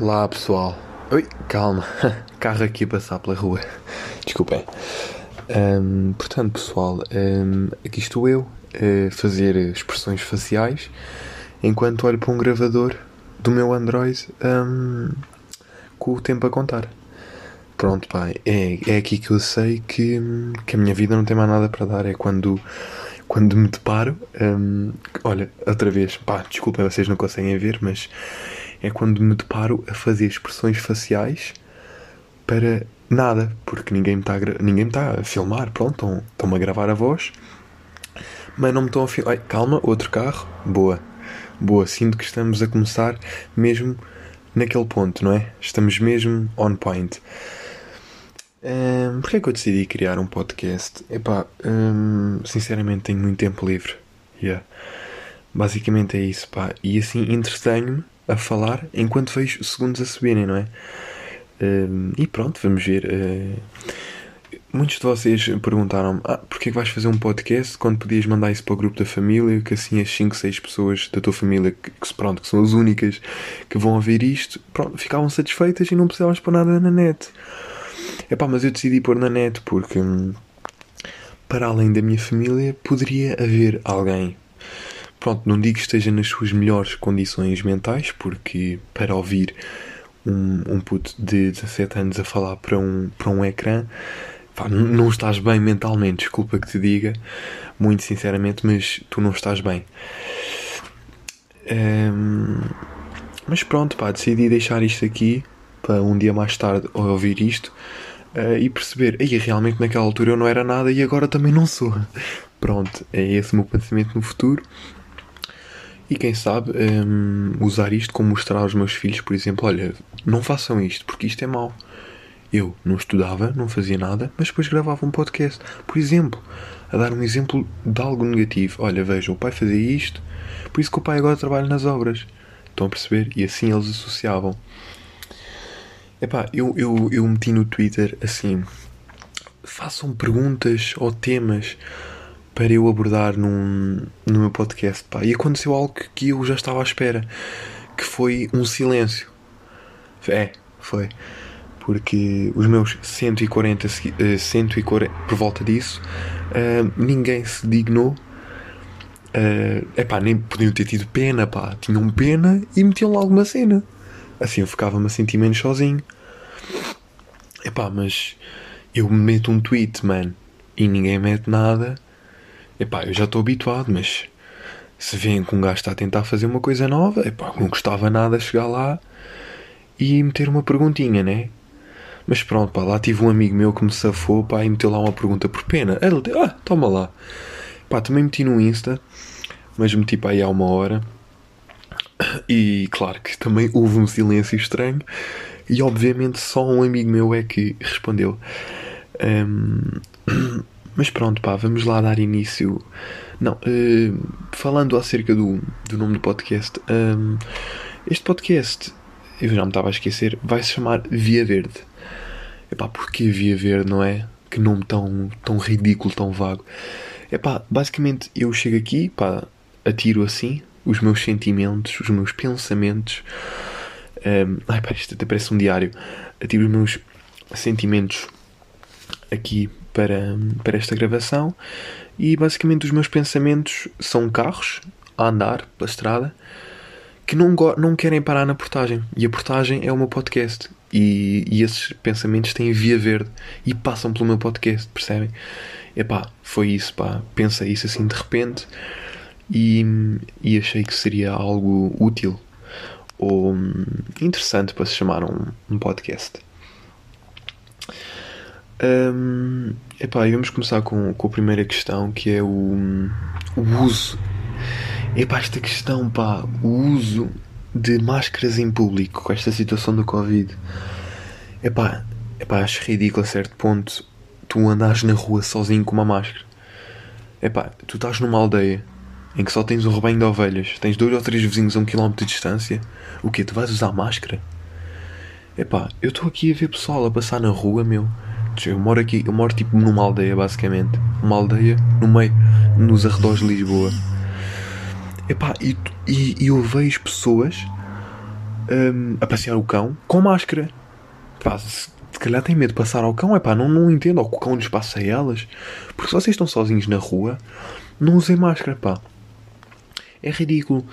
Olá pessoal. Oi, calma. Carro aqui a passar pela rua. Desculpem. Um, portanto, pessoal, um, aqui estou eu a fazer expressões faciais enquanto olho para um gravador do meu Android um, com o tempo a contar. Pronto, pá, é, é aqui que eu sei que, que a minha vida não tem mais nada para dar. É quando, quando me deparo. olha, outra vez, pá, desculpem, vocês não conseguem ver, mas é quando me deparo a fazer expressões faciais para nada, porque ninguém me está a, ninguém está a filmar, pronto, estão-me a gravar a voz, mas não me estão a filmar. Calma, outro carro, boa, boa, sinto que estamos a começar mesmo naquele ponto, não é? Estamos mesmo on point. Um, Porquê é que eu decidi criar um podcast? Epá, um, sinceramente tenho muito tempo livre. Yeah. Basicamente é isso, pá. E assim entretenho-me a falar enquanto vejo segundos a subirem, não é? Uh, e pronto, vamos ver. Uh, muitos de vocês perguntaram-me: ah, porquê que vais fazer um podcast quando podias mandar isso para o grupo da família? Que assim as 5, 6 pessoas da tua família, que, que, pronto, que são as únicas que vão ouvir isto, pronto, ficavam satisfeitas e não precisavas pôr nada na net. É pá, mas eu decidi pôr na net porque, hum, para além da minha família, poderia haver alguém Pronto, não digo que esteja nas suas melhores condições mentais, porque para ouvir um, um puto de 17 anos a falar para um, para um ecrã, pá, não estás bem mentalmente, desculpa que te diga, muito sinceramente, mas tu não estás bem. Um, mas pronto, pá, decidi deixar isto aqui para um dia mais tarde ouvir isto uh, e perceber, aí realmente naquela altura eu não era nada e agora também não sou. Pronto, é esse o meu pensamento no futuro. E quem sabe um, usar isto como mostrar aos meus filhos, por exemplo, olha, não façam isto porque isto é mau. Eu não estudava, não fazia nada, mas depois gravava um podcast. Por exemplo, a dar um exemplo de algo negativo. Olha, veja, o pai fazia isto, por isso que o pai agora trabalha nas obras. Estão a perceber? E assim eles associavam. Epá, eu, eu, eu meti no Twitter assim: façam perguntas ou temas para eu abordar num, no meu podcast. Pá. E aconteceu algo que eu já estava à espera, que foi um silêncio. É, foi. Porque os meus 140, 140 eh, por volta disso, uh, ninguém se dignou. Uh, epá, nem podiam ter tido pena, pá. Tinham pena e metiam lá alguma cena. Assim eu ficava-me a sentir menos sozinho. Epá, mas eu meto um tweet, man, e ninguém mete nada Epá, eu já estou habituado, mas se vêem que um gajo está a tentar fazer uma coisa nova, epá, não gostava nada chegar lá e meter uma perguntinha, né? Mas pronto, pá, lá tive um amigo meu que me safou, pá, e meteu lá uma pergunta por pena. Ele, ah, toma lá. Pá, também meti no Insta, mas meti para aí há uma hora. E claro que também houve um silêncio estranho. E obviamente só um amigo meu é que respondeu. Um, Mas pronto, pá, vamos lá dar início. Não, uh, falando acerca do, do nome do podcast, um, este podcast, eu já me estava a esquecer, vai se chamar Via Verde. Epá, porquê Via Verde, não é? Que nome tão, tão ridículo, tão vago. Epá, basicamente eu chego aqui, pá, atiro assim os meus sentimentos, os meus pensamentos. Um, ai pá, isto até parece um diário. Atiro os meus sentimentos aqui para, para esta gravação e basicamente os meus pensamentos são carros a andar pela estrada que não, não querem parar na portagem e a portagem é o meu podcast e, e esses pensamentos têm via verde e passam pelo meu podcast, percebem? Epá, foi isso, pá, pensei isso assim de repente e, e achei que seria algo útil ou hum, interessante para se chamar um, um podcast. Um, epá, e vamos começar com, com a primeira questão que é o, o uso. Epá, esta questão, pá, o uso de máscaras em público com esta situação do Covid. Epá, epá, acho ridículo a certo ponto tu andares na rua sozinho com uma máscara. Epá, tu estás numa aldeia em que só tens um rebanho de ovelhas, tens dois ou três vizinhos a um quilómetro de distância. O que Tu vais usar máscara? Epá, eu estou aqui a ver pessoal a passar na rua, meu eu moro aqui, eu moro tipo numa aldeia basicamente. Uma aldeia no meio, nos arredores de Lisboa. Epá, e, e, e eu vejo pessoas hum, a passear o cão com máscara. Pá, se, se calhar tem medo de passar ao cão, é pá, não, não entendo, que o cão lhes passa a elas. Porque se vocês estão sozinhos na rua, não usem máscara, pá. É ridículo.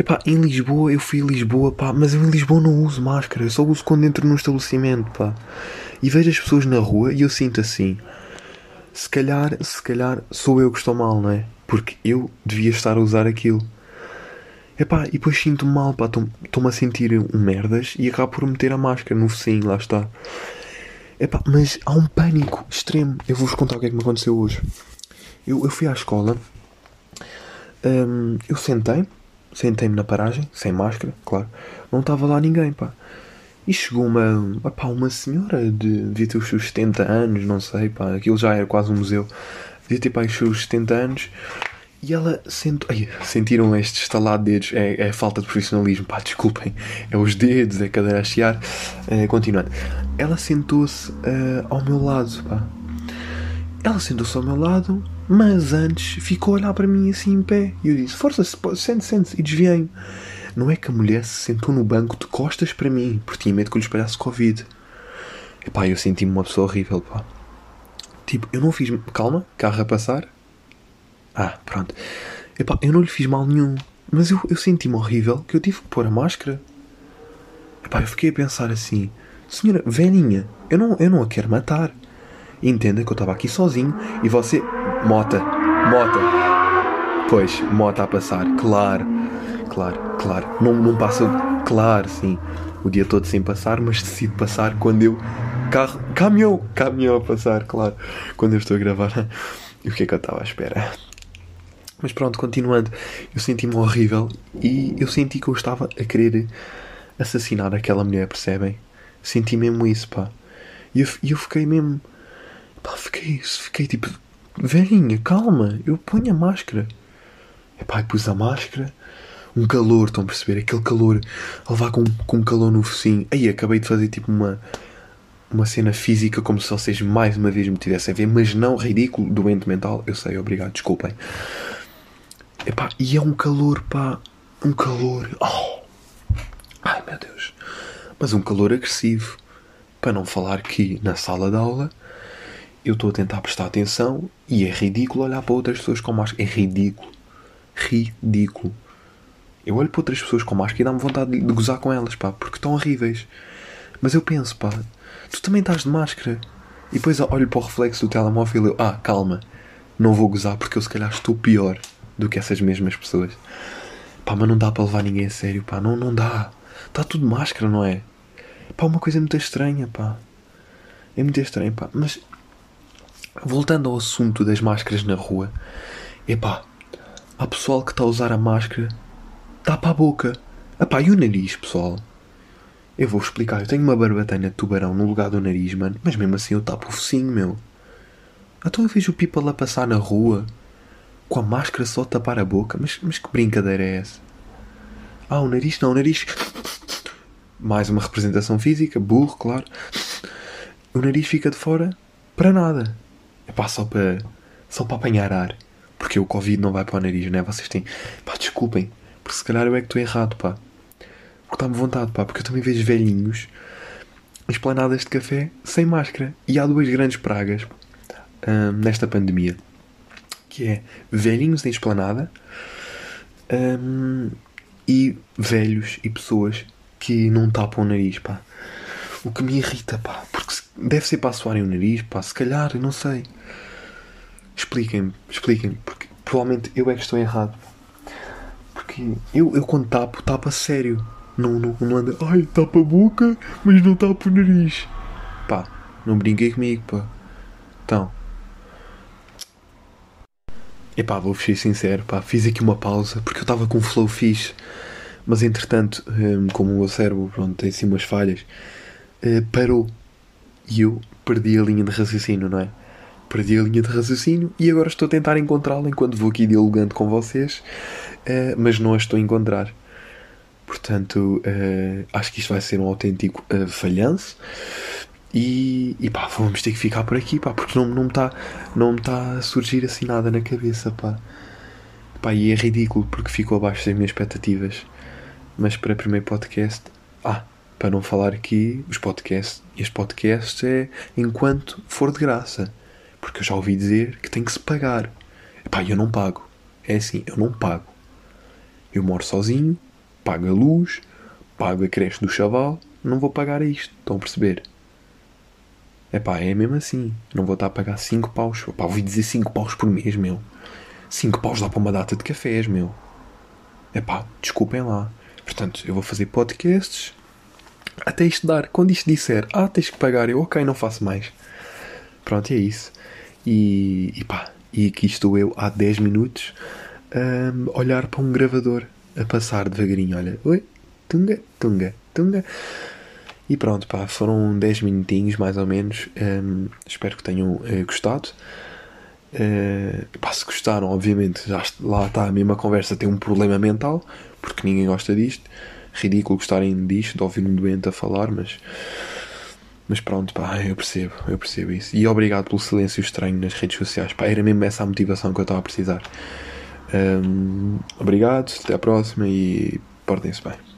Epá, em Lisboa, eu fui a Lisboa, pá, mas eu em Lisboa não uso máscara, eu só uso quando entro num estabelecimento, pá. E vejo as pessoas na rua e eu sinto assim. Se calhar, se calhar sou eu que estou mal, não é? Porque eu devia estar a usar aquilo. Epá, e depois sinto-me mal, pá, estou-me a sentir um merdas e acabo por meter a máscara no focinho, lá está. Epá, mas há um pânico extremo. Eu vou-vos contar o que é que me aconteceu hoje. Eu, eu fui à escola, hum, eu sentei, Sentei-me na paragem, sem máscara, claro. Não estava lá ninguém, pá. E chegou uma, pá, uma senhora de. devia ter os seus 70 anos, não sei, pá. Aquilo já era quase um museu. Devia ter, pá, os seus 70 anos. E ela sentou. Ai, sentiram este estalado de dedos? É, é falta de profissionalismo, pá, desculpem. É os dedos, é a cadeira a chiar. É, continuando. Ela sentou-se uh, ao meu lado, pá. Ela sentou-se ao meu lado mas antes ficou a olhar para mim assim em pé. E eu disse: Força, sente, sente. E desviei. Não é que a mulher se sentou no banco de costas para mim, porque tinha medo que eu lhe espalhasse Covid. Epá, eu senti-me uma pessoa horrível, pá. Tipo, eu não fiz. Calma, carro a passar. Ah, pronto. Epá, eu não lhe fiz mal nenhum. Mas eu, eu senti-me horrível que eu tive que pôr a máscara. Epá, eu fiquei a pensar assim: Senhora, velhinha, eu não, eu não a quero matar. Entenda que eu estava aqui sozinho e você Mota. Mota. Pois, Mota a passar. Claro. Claro, claro. Não, não passa. Claro, sim. O dia todo sem passar, mas decido passar quando eu. Carro. Caminhão! Caminhão a passar, claro. Quando eu estou a gravar. E o que é que eu estava à espera? Mas pronto, continuando. Eu senti-me horrível e eu senti que eu estava a querer assassinar aquela mulher, percebem? Senti mesmo isso, pá. E eu, eu fiquei mesmo. Pá, fiquei, fiquei tipo velhinha, calma, eu ponho a máscara. Epá, pus a máscara, um calor, estão a perceber? Aquele calor, a levar com, com calor no focinho. Aí acabei de fazer tipo uma, uma cena física como se vocês mais uma vez me tivessem a ver, mas não ridículo, doente mental. Eu sei, obrigado, desculpem. Epá, e é um calor, pá, um calor. Oh. Ai meu Deus. Mas um calor agressivo. Para não falar que na sala de aula eu estou a tentar prestar atenção e é ridículo olhar para outras pessoas com máscara. É ridículo. Ridículo. Eu olho para outras pessoas com máscara e dá-me vontade de gozar com elas, pá, porque estão horríveis. Mas eu penso, pá, tu também estás de máscara. E depois olho para o reflexo do telemóvel e eu, ah, calma, não vou gozar porque eu se calhar estou pior do que essas mesmas pessoas. Pá, mas não dá para levar ninguém a sério, pá, não, não dá. Está tudo máscara, não é? Pá, uma coisa muito estranha, pá. É muito estranho, pá. Mas Voltando ao assunto das máscaras na rua, epá, há pessoal que está a usar a máscara, tapa a boca. Epá, e o nariz, pessoal? Eu vou explicar, eu tenho uma barbatana de tubarão no lugar do nariz, mano, mas mesmo assim eu tapo o focinho, meu. Então eu vejo o people a passar na rua com a máscara só a tapar a boca, mas, mas que brincadeira é essa? Ah, o nariz não, o nariz. Mais uma representação física, burro, claro. O nariz fica de fora para nada. É pá, só para só para apanhar ar. Porque o Covid não vai para o nariz, né? Vocês têm. Pá, desculpem. Porque se calhar eu é que estou errado, pá. Porque está-me vontade, pá. Porque eu também vejo velhinhos esplanadas de café sem máscara. E há duas grandes pragas hum, nesta pandemia. Que é velhinhos em esplanada hum, e velhos e pessoas que não tapam o nariz, pá. O que me irrita, pá. Porque deve ser para assoarem o nariz, pá. Se calhar, não sei. Expliquem-me, expliquem-me, porque provavelmente eu é que estou errado. Porque eu, eu quando tapo, tapo a sério. Não, não, não anda, ai, tapa a boca, mas não tapa o nariz. Pá, não brinquei comigo, pá. Então. Epá, vou ser sincero, pá, fiz aqui uma pausa porque eu estava com um flow fixe. Mas entretanto, hum, como o meu cérebro pronto, tem assim umas falhas, eh, parou. E eu perdi a linha de raciocínio, não é? perdi a linha de raciocínio e agora estou a tentar encontrá-la enquanto vou aqui dialogando com vocês, uh, mas não a estou a encontrar. Portanto, uh, acho que isto vai ser um autêntico uh, falhanço. E, e pá, vamos ter que ficar por aqui, pá, porque não, não me está não tá a surgir assim nada na cabeça, pá. Pá, e é ridículo porque ficou abaixo das minhas expectativas. mas para primeiro podcast. Ah, para não falar aqui, os podcasts. Este podcast é enquanto for de graça. Porque eu já ouvi dizer que tem que se pagar. Epá, eu não pago. É assim, eu não pago. Eu moro sozinho, pago a luz, pago a creche do chaval, não vou pagar isto. Estão a perceber? Epá, é mesmo assim. Não vou estar a pagar 5 paus. Epá, ouvi dizer 5 paus por mês, meu. 5 paus dá para uma data de cafés, meu. Epá, desculpem lá. Portanto, eu vou fazer podcasts até isto dar. Quando isto disser, ah, tens que pagar, eu, ok, não faço mais. Pronto, é isso. E, e pá, e aqui estou eu há 10 minutos a olhar para um gravador a passar devagarinho. Olha, oi, tunga, tunga, tunga. E pronto, pá, foram 10 minutinhos mais ou menos. Um, espero que tenham uh, gostado. Uh, pá, se gostaram, obviamente, já lá está a mesma conversa. Tem um problema mental, porque ninguém gosta disto. Ridículo gostarem disto, de ouvir um doente a falar, mas. Mas pronto, pá, eu percebo, eu percebo isso. E obrigado pelo silêncio estranho nas redes sociais, pá, era mesmo essa a motivação que eu estava a precisar. Um, obrigado, até à próxima e portem-se bem.